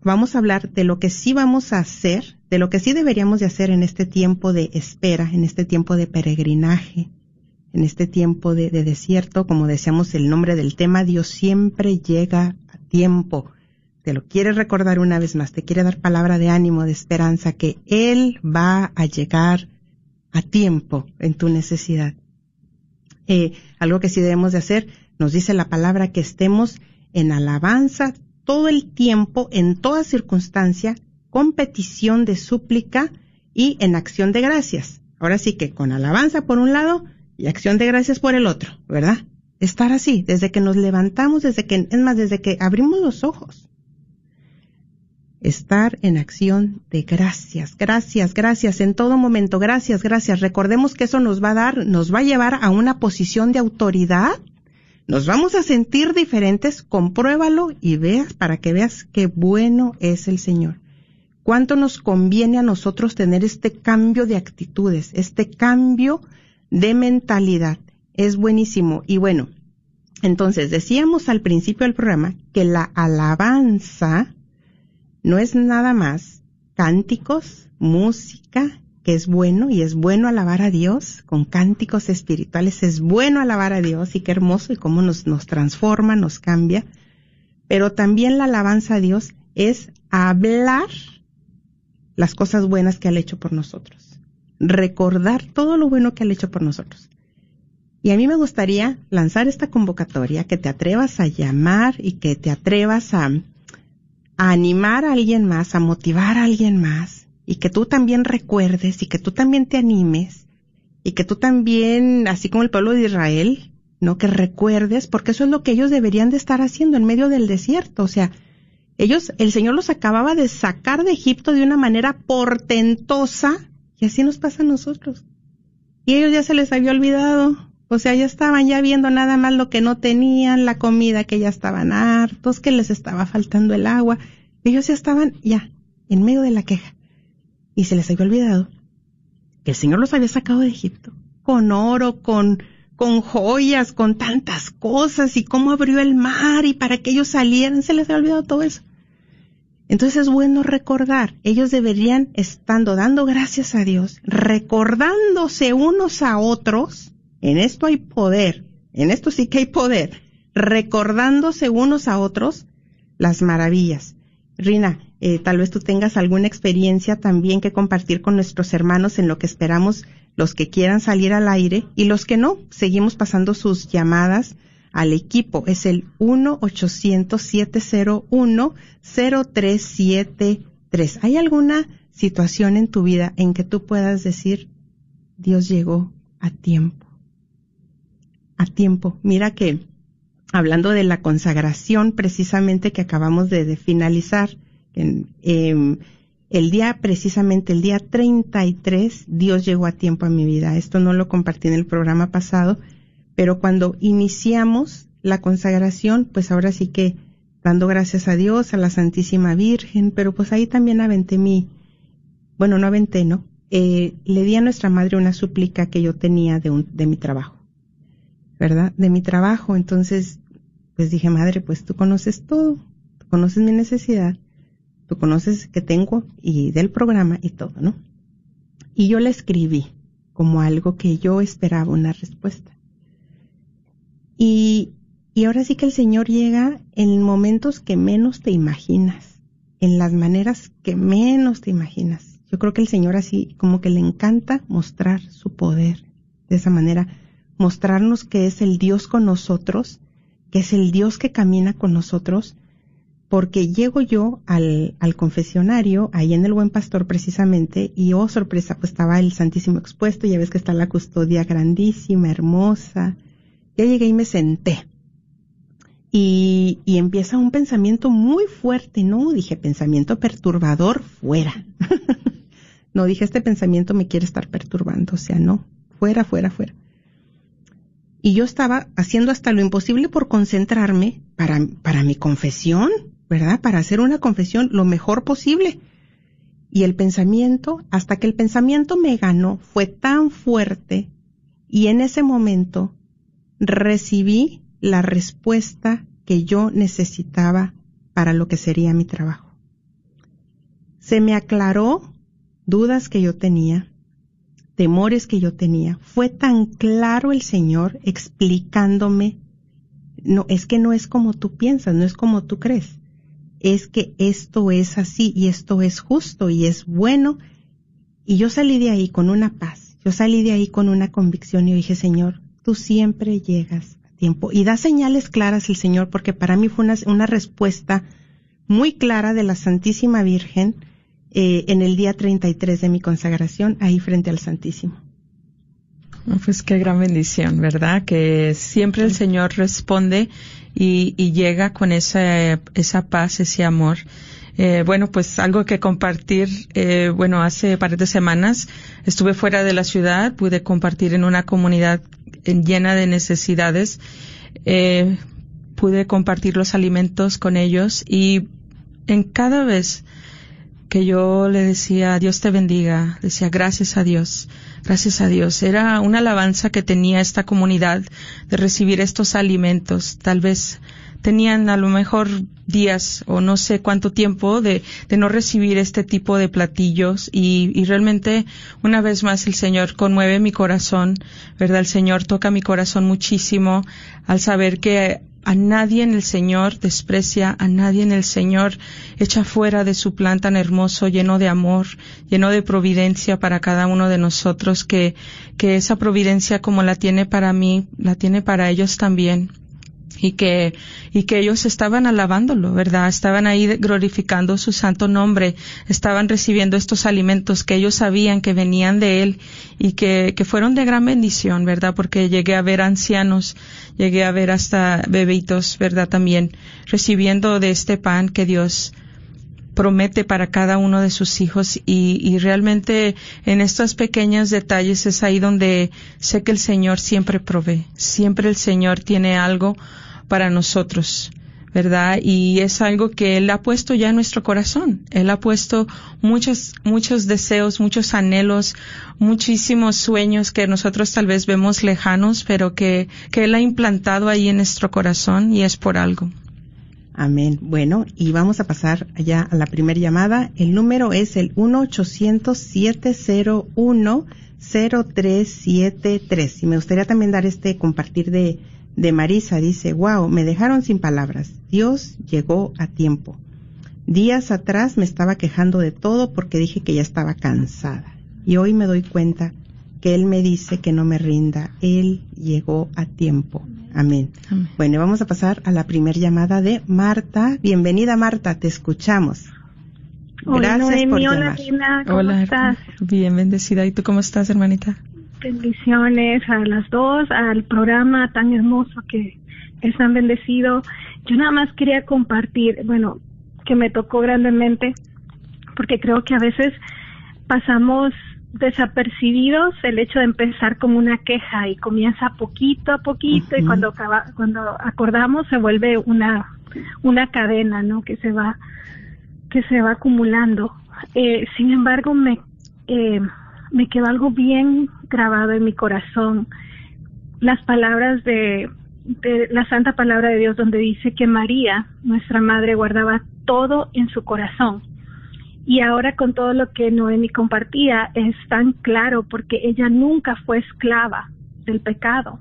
Speaker 1: vamos a hablar de lo que sí vamos a hacer, de lo que sí deberíamos de hacer en este tiempo de espera, en este tiempo de peregrinaje, en este tiempo de, de desierto, como decíamos el nombre del tema, Dios siempre llega a tiempo. Te lo quiere recordar una vez más, te quiere dar palabra de ánimo, de esperanza, que Él va a llegar a tiempo en tu necesidad. Eh, algo que sí debemos de hacer, nos dice la palabra que estemos en alabanza todo el tiempo, en toda circunstancia, con petición de súplica y en acción de gracias. Ahora sí que con alabanza por un lado y acción de gracias por el otro, ¿verdad? Estar así, desde que nos levantamos, desde que, es más, desde que abrimos los ojos. Estar en acción de gracias, gracias, gracias, en todo momento, gracias, gracias. Recordemos que eso nos va a dar, nos va a llevar a una posición de autoridad nos vamos a sentir diferentes, compruébalo y veas para que veas qué bueno es el Señor. Cuánto nos conviene a nosotros tener este cambio de actitudes, este cambio de mentalidad. Es buenísimo. Y bueno, entonces decíamos al principio del programa que la alabanza no es nada más cánticos, música, que es bueno y es bueno alabar a Dios con cánticos espirituales, es bueno alabar a Dios y qué hermoso y cómo nos, nos transforma, nos cambia. Pero también la alabanza a Dios es hablar las cosas buenas que ha hecho por nosotros, recordar todo lo bueno que ha hecho por nosotros. Y a mí me gustaría lanzar esta convocatoria, que te atrevas a llamar y que te atrevas a, a animar a alguien más, a motivar a alguien más, y que tú también recuerdes y que tú también te animes y que tú también, así como el pueblo de Israel, no que recuerdes, porque eso es lo que ellos deberían de estar haciendo en medio del desierto, o sea, Ellos, el Señor los acababa de sacar de Egipto de una manera portentosa y así nos pasa a nosotros. Y ellos ya se les había olvidado. O sea, ya estaban ya viendo nada más lo que no tenían, la comida que ya estaban hartos, que les estaba faltando el agua. Ellos ya estaban ya en medio de la queja. Y se les había olvidado que el Señor los había sacado de Egipto con oro, con con joyas, con tantas cosas y cómo abrió el mar y para que ellos salieran, se les había olvidado todo eso. Entonces es bueno recordar, ellos deberían, estando dando gracias a Dios, recordándose unos a otros, en esto hay poder, en esto sí que hay poder, recordándose unos a otros las maravillas. Rina, eh, tal vez tú tengas alguna experiencia también que compartir con nuestros hermanos en lo que esperamos los que quieran salir al aire y los que no, seguimos pasando sus llamadas al equipo. Es el 1-800-701-0373. ¿Hay alguna situación en tu vida en que tú puedas decir, Dios llegó a tiempo? A tiempo. Mira que, hablando de la consagración precisamente que acabamos de, finalizar, em, el día, precisamente el día 33, Dios llegó a tiempo a mi vida. Esto no lo compartí en el programa pasado, pero cuando iniciamos la consagración, pues ahora sí que dando gracias a Dios, a la Santísima Virgen, pero pues ahí también aventé mi, bueno, no aventé, ¿no? Eh, le di a nuestra madre una súplica que yo tenía de, un, de mi trabajo, ¿verdad? De mi trabajo. Entonces, pues dije, madre, pues tú conoces todo, tú conoces mi necesidad, tú conoces que tengo y del programa y todo, ¿no? Y yo le escribí como algo que yo esperaba una respuesta. Y, y ahora sí que el Señor llega en momentos que menos te imaginas, en las maneras que menos te imaginas. Yo creo que el Señor así como que le encanta mostrar su poder de esa manera, mostrarnos que es el Dios con nosotros, que es el Dios que camina con nosotros, porque llego yo al, al confesionario, ahí en el Buen Pastor precisamente, y oh sorpresa, pues estaba el Santísimo expuesto, ya ves que está la custodia grandísima, hermosa, ya llegué y me senté. Y, y empieza un pensamiento muy fuerte, ¿no? Dije, pensamiento perturbador, fuera. no, dije, este pensamiento me quiere estar perturbando, o sea, no, fuera, fuera, fuera. Y yo estaba haciendo hasta lo imposible por concentrarme para, para mi confesión, ¿verdad? Para hacer una confesión lo mejor posible. Y el pensamiento, hasta que el pensamiento me ganó, fue tan fuerte y en ese momento recibí la respuesta que yo necesitaba para lo que sería mi trabajo. Se me aclaró dudas que yo tenía, temores que yo tenía. Fue tan claro el Señor explicándome, no, es que no es como tú piensas, no es como tú crees. Es que esto es así y esto es justo y es bueno. Y yo salí de ahí con una paz. Yo salí de ahí con una convicción y dije, Señor, tú siempre llegas a tiempo. Y da señales claras el Señor, porque para mí fue una, respuesta muy clara de la Santísima Virgen eh, en el día 33 de mi consagración, ahí frente al Santísimo.
Speaker 2: Pues qué gran bendición, ¿verdad? Que siempre el Señor responde y, llega con esa, esa paz, ese amor. Eh, bueno, pues algo que compartir. Eh, bueno, hace par de semanas estuve fuera de la ciudad, pude compartir en una comunidad llena de necesidades. Eh, pude compartir los alimentos con ellos y en cada vez que yo le decía Dios te bendiga, decía gracias a Dios, gracias a Dios. Era una alabanza que tenía esta comunidad de recibir estos alimentos. Tal vez tenían a lo mejor días o no sé cuánto tiempo de, de no recibir este tipo de platillos y, y, realmente una vez más el Señor conmueve mi corazón, ¿verdad? El Señor toca mi corazón muchísimo al saber que a nadie en el Señor desprecia, a nadie en el Señor echa fuera de su plan tan hermoso, lleno de amor, lleno de providencia para cada uno de nosotros, que, que esa providencia como la tiene para mí, la tiene para ellos también y que y que ellos estaban alabándolo, ¿verdad? Estaban ahí glorificando su santo nombre, estaban recibiendo estos alimentos que ellos sabían que venían de él y que, que fueron de gran bendición, ¿verdad? Porque llegué a ver ancianos, llegué a ver hasta bebitos, ¿verdad? También recibiendo de este pan que Dios promete para cada uno de sus hijos y, y, realmente en estos pequeños detalles es ahí donde sé que el Señor siempre provee, siempre el Señor tiene algo para nosotros, ¿verdad? Y es algo que Él ha puesto ya en nuestro corazón. Él ha puesto muchos, muchos deseos, muchos anhelos, muchísimos sueños que nosotros tal vez vemos lejanos, pero que, que Él ha implantado ahí en nuestro corazón y es por algo.
Speaker 1: Amén. Bueno, y vamos a pasar ya a la primera llamada. El número es el 1-800-701-0373. Y me gustaría también dar este compartir de de Marisa dice, wow, me dejaron sin palabras. Dios llegó a tiempo. Días atrás me estaba quejando de todo porque dije que ya estaba cansada. Y hoy me doy cuenta que Él me dice que no me rinda. Él llegó a tiempo. Amén. Bueno, vamos a pasar a la primera llamada de Marta. Bienvenida Marta, te escuchamos.
Speaker 4: Gracias por llamar. Hola, ¿cómo estás?
Speaker 2: Bien, bendecida. ¿Y tú cómo estás, hermanita?
Speaker 4: Bendiciones a las dos, al programa tan hermoso que están bendecido. Yo nada más quería compartir, bueno, que me tocó grandemente, porque creo que a veces pasamos desapercibidos el hecho de empezar como una queja y comienza poquito a poquito y cuando acaba, cuando acordamos se vuelve una una cadena, ¿no? Que se va que se va acumulando. Eh, sin embargo, me eh, me quedó algo bien grabado en mi corazón. Las palabras de, de la santa palabra de Dios donde dice que María, nuestra madre, guardaba todo en su corazón. Y ahora con todo lo que Noemi compartía es tan claro porque ella nunca fue esclava del pecado.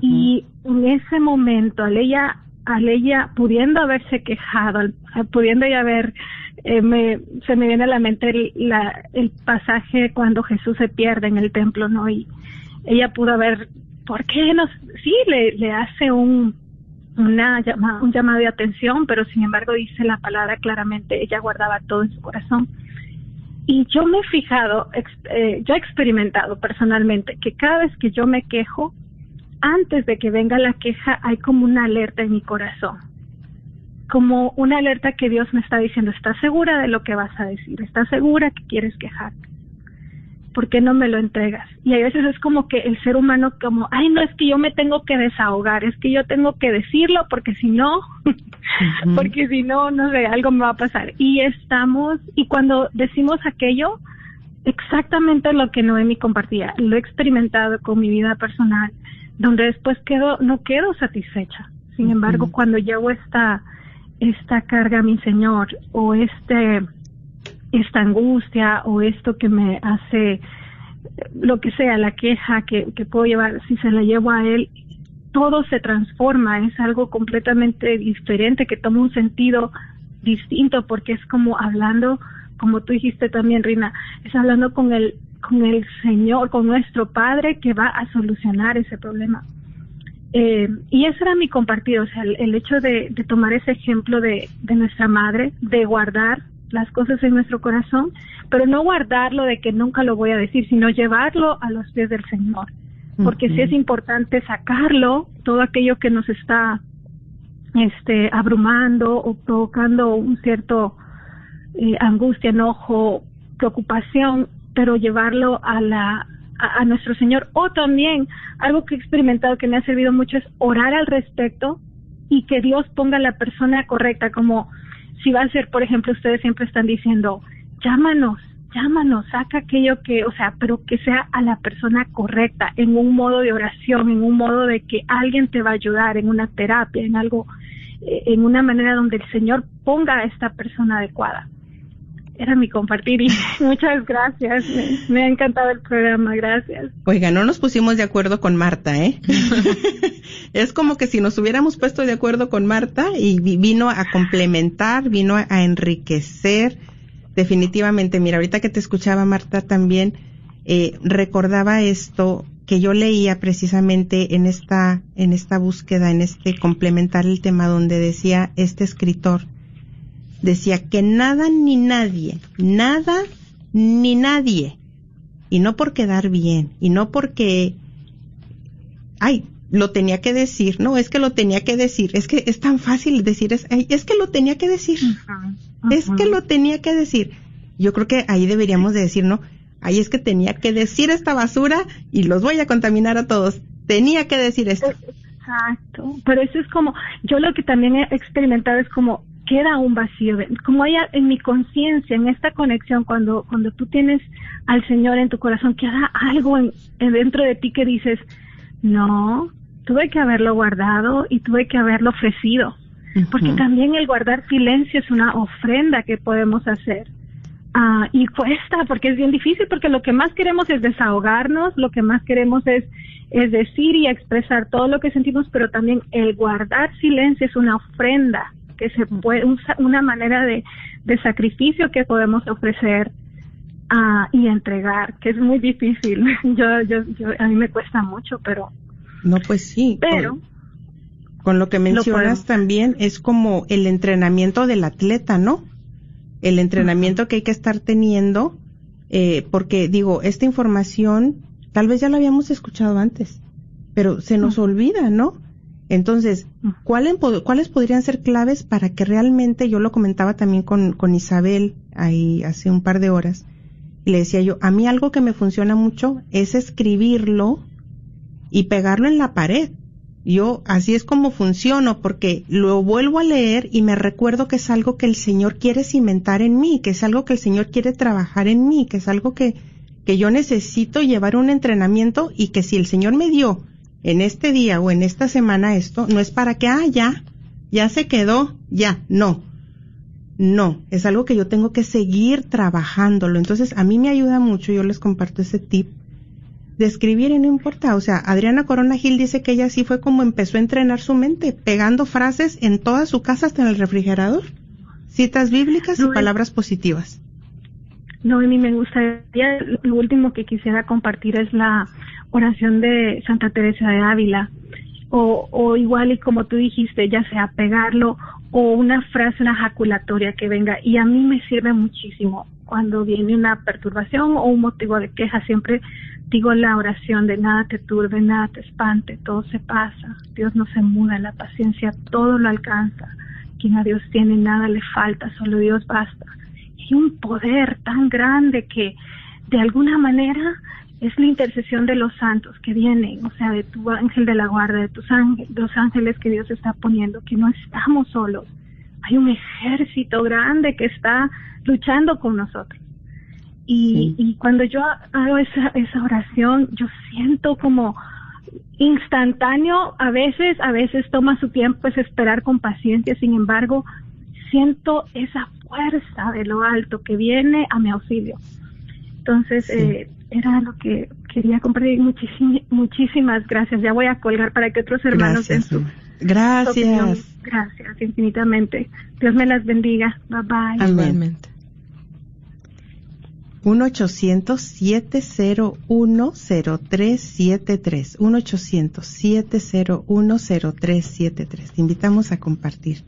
Speaker 4: Y en ese momento, al ella, al ella pudiendo haberse quejado, pudiendo ya haber eh, me, se me viene a la mente el, la, el pasaje cuando Jesús se pierde en el templo, ¿no? Y ella pudo haber, ¿por qué no? Sí, le, hace un, una llama, un llamado de atención, pero sin embargo dice la palabra claramente, ella guardaba todo en su corazón. Y yo me he fijado, eh, yo he experimentado personalmente que cada vez que yo me quejo, antes de que venga la queja, hay como una alerta en mi corazón como una alerta que Dios me está diciendo, ¿estás segura de lo que vas a decir? ¿Estás segura que quieres quejarte? ¿Por qué no me lo entregas? Y a veces es como que el ser humano como, ay, no, es que yo me tengo que desahogar, es que yo tengo que decirlo porque si no, porque si no, no sé, algo me va a pasar. Y estamos, y cuando decimos aquello, exactamente lo que Noemi compartía, lo he experimentado con mi vida personal, donde después quedo, no quedo satisfecha. Sin embargo, cuando llevo esta, esta carga mi Señor o este esta angustia o esto que me hace lo que sea, la queja que, que puedo llevar, si se la llevo a Él, todo se transforma, es algo completamente diferente que toma un sentido distinto porque es como hablando, como tú dijiste también, Rina, es hablando con el, con el Señor, con nuestro Padre que va a solucionar ese problema. Eh, y ese era mi compartido, o sea, el, hecho de, de, tomar ese ejemplo de, de, nuestra madre, de guardar las cosas en nuestro corazón, pero no guardarlo de que nunca lo voy a decir, sino llevarlo a los pies del Señor. Porque sí es importante sacarlo, todo aquello que nos está este, abrumando o provocando un cierto eh, angustia, enojo, preocupación, pero llevarlo a la, a, nuestro Señor. O también algo que he experimentado que me ha servido mucho es orar al respecto y que Dios ponga la persona correcta, como si va a ser, por ejemplo, ustedes siempre están diciendo, llámanos, llámanos, saca aquello que, o sea, pero que sea a la persona correcta, en un modo de oración, en un modo de que alguien te va a ayudar, en una terapia, en algo, eh, en una manera donde el Señor ponga a esta persona adecuada era mi compartir y muchas gracias. Me, ha encantado el programa, gracias.
Speaker 1: Oiga, no nos pusimos de acuerdo con Marta, ¿eh? es como que si nos hubiéramos puesto de acuerdo con Marta y vino a complementar, vino a enriquecer. Definitivamente, mira, ahorita que te escuchaba Marta también, eh, recordaba esto que yo leía precisamente en esta, en esta búsqueda, en este complementar el tema donde decía este escritor, decía que nada ni nadie, nada ni nadie, y no por quedar bien, y no porque, ay, lo tenía que decir, no, es que lo tenía que decir, es que es tan fácil decir, es, es que lo tenía que decir, es que lo tenía que decir. Yo creo que ahí deberíamos de decir, no, ahí es que tenía que decir esta basura y los voy a contaminar a todos. Tenía que decir esto.
Speaker 4: Exacto, pero eso es como, yo lo que también he experimentado es como queda un vacío, como hay en mi conciencia, en esta conexión, cuando, cuando tú tienes al Señor en tu corazón, queda algo en, dentro de ti que dices, no, tuve que haberlo guardado y tuve que haberlo ofrecido. Porque también el guardar silencio es una ofrenda que podemos hacer. Ah, y cuesta, porque es bien difícil, porque lo que más queremos es desahogarnos, lo que más queremos es, es decir y expresar todo lo que sentimos, pero también el guardar silencio es una ofrenda, que se puede, una manera de, de sacrificio que podemos ofrecer uh, y entregar, que es muy difícil. yo, yo, yo, a mí me cuesta mucho, pero
Speaker 1: no, pues sí.
Speaker 4: Pero
Speaker 1: con, lo que mencionas también es como el entrenamiento del atleta, ¿no? El entrenamiento que hay que estar teniendo, eh, porque digo, esta información tal vez ya la habíamos escuchado antes, pero se nos olvida, ¿no? Entonces, ¿cuáles, ¿cuáles podrían ser claves para que realmente, yo lo comentaba también con, con Isabel ahí hace un par de horas, y le decía yo, a mí algo que me funciona mucho es escribirlo y pegarlo en la pared. Yo así es como funciono porque lo vuelvo a leer y me recuerdo que es algo que el Señor quiere cimentar en mí, que es algo que el Señor quiere trabajar en mí, que es algo que, que yo necesito llevar un entrenamiento y que si el Señor me dio en este día o en esta semana esto, no es para que, ah, ya, ya se quedó, ya, no. No, es algo que yo tengo que seguir trabajándolo. Entonces, a mí me ayuda mucho, yo les comparto ese tip de escribir y no importa. O sea, Adriana Corona Gil dice que ella sí fue como empezó a entrenar su mente, pegando frases en toda su casa hasta en el refrigerador. Citas bíblicas y palabras positivas.
Speaker 4: No, a mí me gustaría, lo último que quisiera compartir es la oración de Santa Teresa de Ávila. O, igual y como tú dijiste, ya sea pegarlo o una frase, una jaculatoria que venga. Y a mí me sirve muchísimo cuando viene una perturbación o un motivo de queja. Siempre digo la oración de nada te turbe, nada te espante, todo se pasa, Dios no se muda, la paciencia todo lo alcanza, quien a Dios tiene nada le falta, solo Dios basta. Y un poder tan grande que de alguna manera es la intercesión de los santos que vienen, o sea, de tu ángel de la guarda, de tus ángeles, los ángeles que Dios está poniendo, que no estamos solos. Hay un ejército grande que está luchando con nosotros. Y, y cuando yo hago esa, esa oración, yo siento como instantáneo, a veces, a veces toma su tiempo, es esperar con paciencia, sin embargo, siento esa fuerza de lo alto que viene a mi auxilio. Entonces, eh, era lo que quería compartir. muchísimas gracias. Ya voy a colgar para que otros hermanos
Speaker 1: gracias. su Gracias.
Speaker 4: Gracias infinitamente. Dios me las bendiga. Bye bye.
Speaker 2: Igualmente.
Speaker 1: 1-800-701-0373. 1-800-701-0373. Te invitamos a compartir.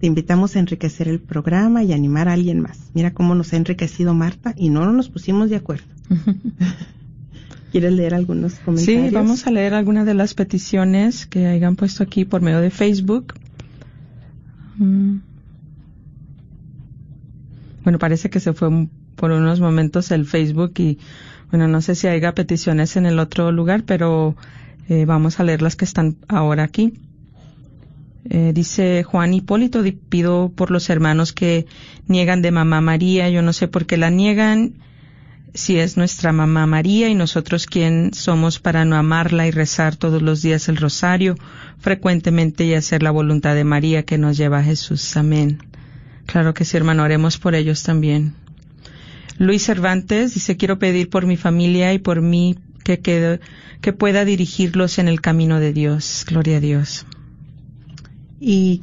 Speaker 1: Te invitamos a enriquecer el programa y animar a alguien más. Mira cómo nos ha enriquecido Marta y no nos pusimos de acuerdo. ¿Quieres leer algunos comentarios?
Speaker 2: Sí, vamos a leer algunas de las peticiones que hayan puesto aquí por medio de Facebook. Mm. Bueno, parece que se fue por unos momentos el Facebook y bueno, no sé si haya peticiones en el otro lugar, pero eh, vamos a leer las que están ahora aquí. Eh, dice Juan Hipólito, pido por los hermanos que niegan de mamá María, yo no sé por qué la niegan, si es nuestra mamá María y nosotros quién somos para no amarla y rezar todos los días el rosario frecuentemente y hacer la voluntad de María que nos lleva a Jesús. Amén. Claro que sí, hermano, oremos por ellos también. Luis Cervantes dice, quiero pedir por mi familia y por mí que, que pueda dirigirlos en el camino de Dios. Gloria a Dios.
Speaker 1: Y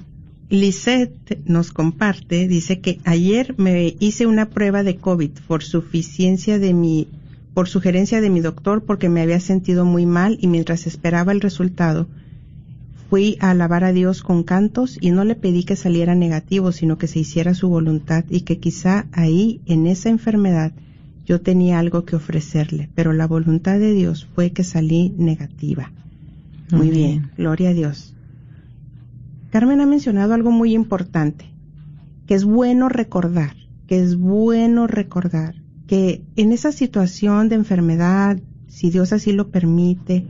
Speaker 1: Lisette nos comparte, dice que ayer me hice una prueba de COVID por suficiencia de mi por sugerencia de mi doctor porque me había sentido muy mal y mientras esperaba el resultado, fui a alabar a Dios con cantos y no le pedí que saliera negativo, sino que se hiciera su voluntad y que quizá ahí, en esa enfermedad, yo tenía algo que ofrecerle, pero la voluntad de Dios fue que salí negativa. Muy bien, gloria a Dios. Carmen ha mencionado algo muy importante, que es bueno recordar, que es bueno recordar que en esa situación de enfermedad, si Dios así lo permite,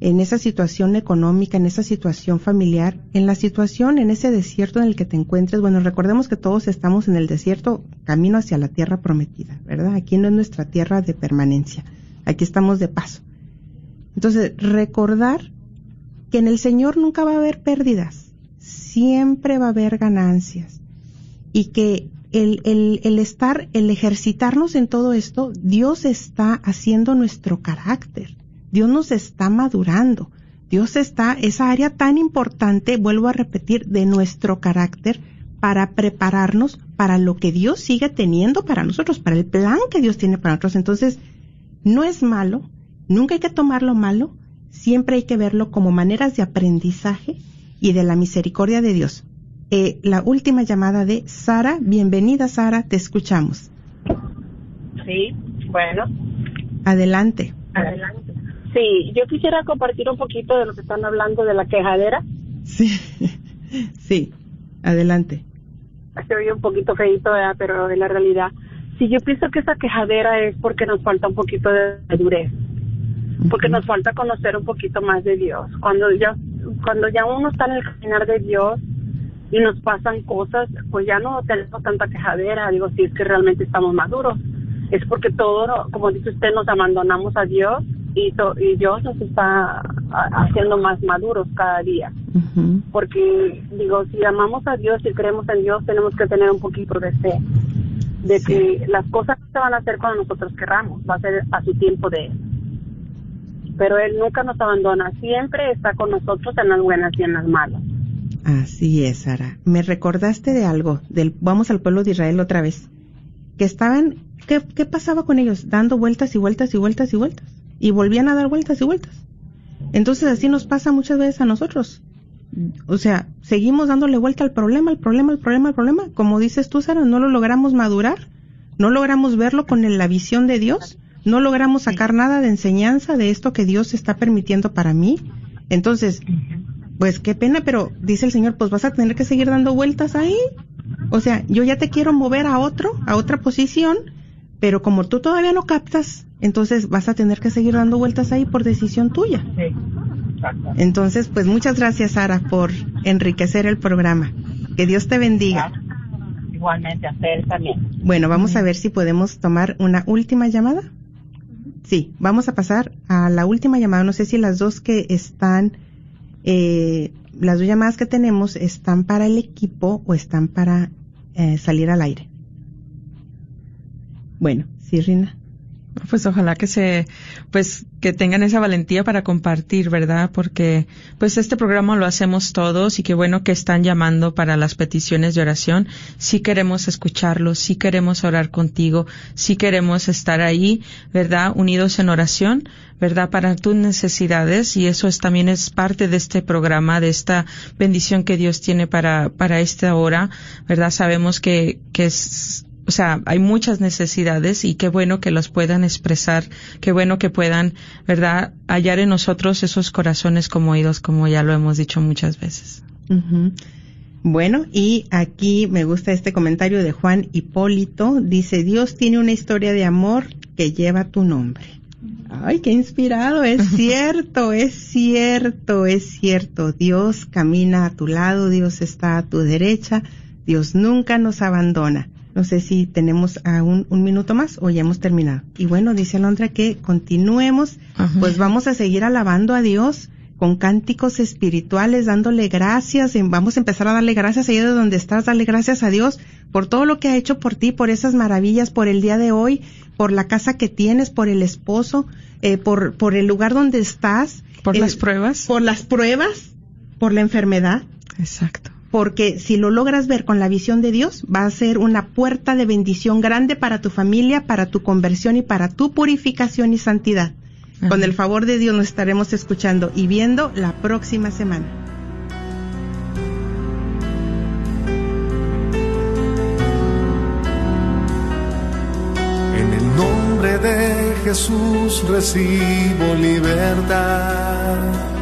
Speaker 1: en esa situación económica, en esa situación familiar, en la situación, en ese desierto en el que te encuentres, bueno, recordemos que todos estamos en el desierto camino hacia la tierra prometida, ¿verdad? Aquí no es nuestra tierra de permanencia, aquí estamos de paso. Entonces, recordar que en el Señor nunca va a haber pérdidas, siempre va a haber ganancias y que el, el, el estar, el ejercitarnos en todo esto, Dios está haciendo nuestro carácter Dios nos está madurando. Dios está, esa área tan importante, vuelvo a repetir, de nuestro carácter para prepararnos para lo que Dios sigue teniendo para nosotros, para el plan que Dios tiene para nosotros. Entonces, no es malo, nunca hay que tomarlo malo, siempre hay que verlo como maneras de aprendizaje y de la misericordia de Dios. Eh, la última llamada de Sara, bienvenida Sara, te escuchamos.
Speaker 5: Sí, bueno.
Speaker 1: Adelante.
Speaker 5: Adelante. Sí, yo quisiera compartir un poquito de lo que están hablando de la quejadera.
Speaker 1: Sí, sí, adelante.
Speaker 5: Se oye un poquito feito, pero en la realidad, sí, yo pienso que esa quejadera es porque nos falta un poquito de madurez, porque nos falta conocer un poquito más de Dios. Cuando ya, cuando ya uno está en el caminar de Dios y nos pasan cosas, pues ya no tenemos tanta quejadera, digo, si es que realmente estamos maduros. Es porque todo, como dice usted, nos abandonamos a Dios y, y Dios nos está haciendo más maduros cada día. Porque, digo, si amamos a Dios y creemos en Dios, tenemos que tener un poquito de fe, de que las cosas se van a hacer cuando nosotros querramos, va a ser a su tiempo de Él. Pero Él nunca nos abandona, siempre está con nosotros en las buenas y en las malas.
Speaker 1: Así es, Sara. Me recordaste de algo, del vamos al pueblo de Israel otra vez, que estaban, ¿qué, qué pasaba con ellos? Dando vueltas y vueltas y vueltas y vueltas y volvían a dar vueltas y vueltas. Entonces así nos pasa muchas veces a nosotros. O sea, seguimos dándole vuelta al problema, al problema, al problema, al problema. Como dices tú, Sara, no lo logramos madurar, no logramos verlo con la visión de Dios, no logramos sacar nada de enseñanza de esto que Dios está permitiendo para mí. Entonces, pues qué pena, pero dice el Señor, pues vas a tener que seguir dando vueltas ahí. O sea, yo ya te quiero mover a otro, a otra posición, pero como tú todavía no captas entonces vas a tener que seguir dando vueltas ahí por decisión tuya. Sí, Entonces, pues muchas gracias, Sara, por enriquecer el programa. Que Dios te bendiga.
Speaker 5: Igualmente, a usted también.
Speaker 1: Bueno, vamos a ver si podemos tomar una última llamada. Sí, vamos a pasar a la última llamada. No sé si las dos que están, eh, las dos llamadas que tenemos están para el equipo o están para eh, salir al aire. Bueno, sí, Rina.
Speaker 2: Pues ojalá que se, pues que tengan esa valentía para compartir, ¿verdad? Porque pues este programa lo hacemos todos y qué bueno que están llamando para las peticiones de oración. Sí queremos escucharlos, sí queremos orar contigo, sí queremos estar ahí, ¿verdad? Unidos en oración, ¿verdad? Para tus necesidades y eso es también es parte de este programa, de esta bendición que Dios tiene para, para esta hora, ¿verdad? Sabemos que, que es, o sea, hay muchas necesidades y qué bueno que los puedan expresar, qué bueno que puedan, ¿verdad?, hallar en nosotros esos corazones como oídos, como ya lo hemos dicho muchas veces.
Speaker 1: Bueno, y aquí me gusta este comentario de Juan Hipólito. Dice, Dios tiene una historia de amor que lleva tu nombre. Ay, qué inspirado, es cierto, es cierto, es cierto. Dios camina a tu lado, Dios está a tu derecha, Dios nunca nos abandona. No sé si tenemos aún un minuto más o ya hemos terminado. Y bueno, dice Alondra que continuemos, pues vamos a seguir alabando a Dios con cánticos espirituales, dándole gracias, vamos a empezar a darle gracias ahí de donde estás, darle gracias a Dios por todo lo que ha hecho por ti, por esas maravillas, por el día de hoy, por la casa que tienes, por el esposo, eh, por, por el lugar donde estás.
Speaker 2: Por las pruebas.
Speaker 1: Por las pruebas, por la enfermedad.
Speaker 2: Exacto
Speaker 1: porque si lo logras ver con la visión de Dios, va a ser una puerta de bendición grande para tu familia, para tu conversión y para tu purificación y santidad. Con el favor de Dios nos estaremos escuchando y viendo la próxima semana.
Speaker 6: En el nombre de Jesús recibo libertad.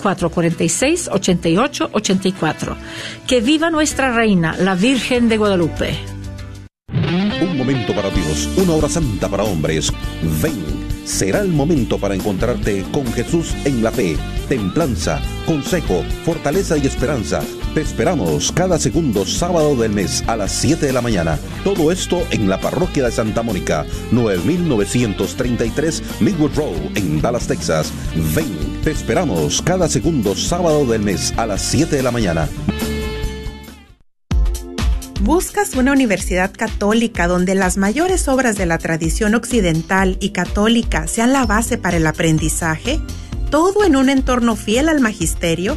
Speaker 7: 446-8884. Que viva nuestra reina, la Virgen de Guadalupe.
Speaker 8: Un momento para Dios, una hora santa para hombres. Ven, será el momento para encontrarte con Jesús en la fe, templanza, consejo, fortaleza y esperanza. Te esperamos cada segundo sábado del mes a las 7 de la mañana. Todo esto en la parroquia de Santa Mónica, 9933 Midwood Road en Dallas, Texas. Ven, te esperamos cada segundo sábado del mes a las 7 de la mañana.
Speaker 1: ¿Buscas una universidad católica donde las mayores obras de la tradición occidental y católica sean la base para el aprendizaje? ¿Todo en un entorno fiel al magisterio?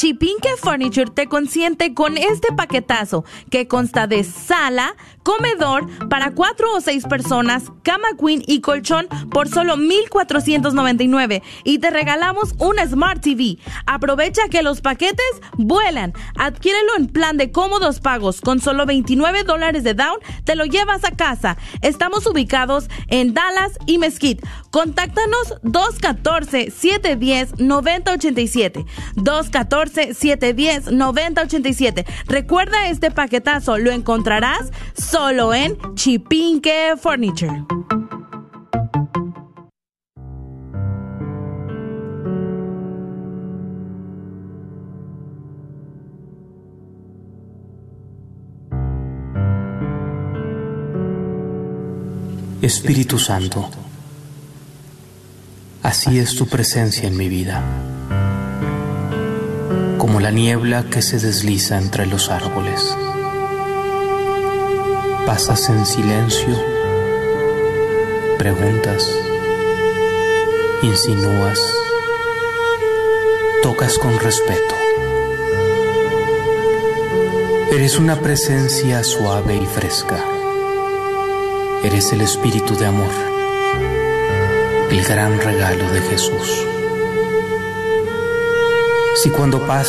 Speaker 9: Chipinque Furniture te consiente con este paquetazo que consta de sala, comedor para cuatro o seis personas, cama queen y colchón por solo 1,499 y te regalamos una Smart TV. Aprovecha que los paquetes vuelan. Adquiérelo en plan de cómodos pagos con solo 29 dólares de down. Te lo llevas a casa. Estamos ubicados en Dallas y Mesquite. Contáctanos 214-710-9087. 214-710-9087. Recuerda este paquetazo, lo encontrarás solo en Chipinque Furniture.
Speaker 10: Espíritu Santo, así es tu presencia en mi vida, como la niebla que se desliza entre los árboles. Pasas en silencio, preguntas, insinúas, tocas con respeto. Eres una presencia suave y fresca. Eres el espíritu de amor, el gran regalo de Jesús. Si cuando pasas